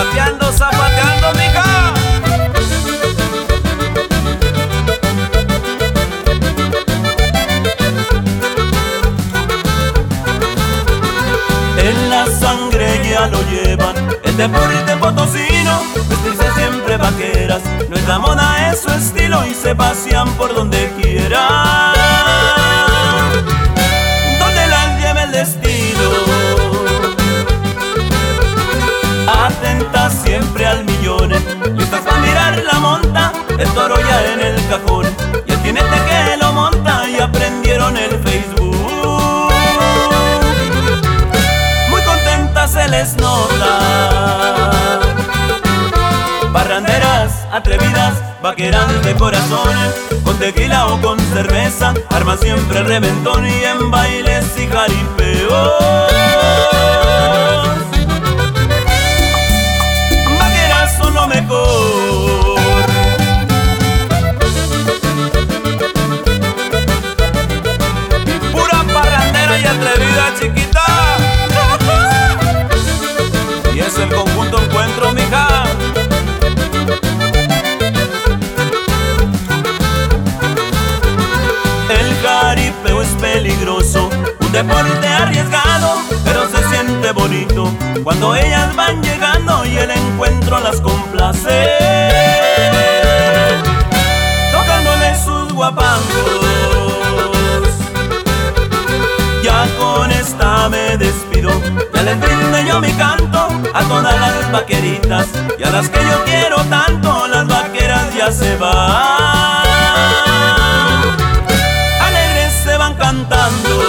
zapateando, zapateando, mija. En la sangre ya lo llevan, el deporte potosino, vestirse siempre vaqueras, nuestra mona es su estilo y se pasean por donde quieran. El toro ya en el cajón. Y el jinete que lo monta y aprendieron el Facebook. Muy contentas se les nota. Barranderas atrevidas, vaqueras de corazón, con tequila o con cerveza, arman siempre reventón y en bailes y jaripeos. Deporte arriesgado, pero se siente bonito cuando ellas van llegando y el encuentro las complace. Tocándole sus guapangos. Ya con esta me despido, ya les brindo yo mi canto a todas las vaqueritas y a las que yo quiero tanto, las vaqueras ya se van alegres se van cantando.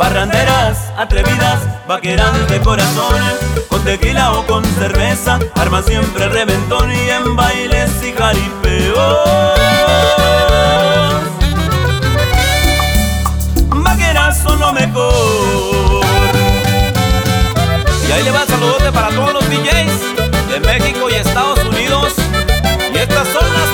Barranderas, atrevidas, vaqueras de corazón. Con tequila o con cerveza, arma siempre reventón Y en bailes y jaripeos. Vaqueras son lo mejor. Y ahí le va saludote para todos los DJs De México y Estados Unidos. Y estas son las